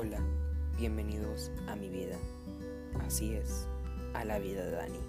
Hola, bienvenidos a mi vida. Así es, a la vida de Dani.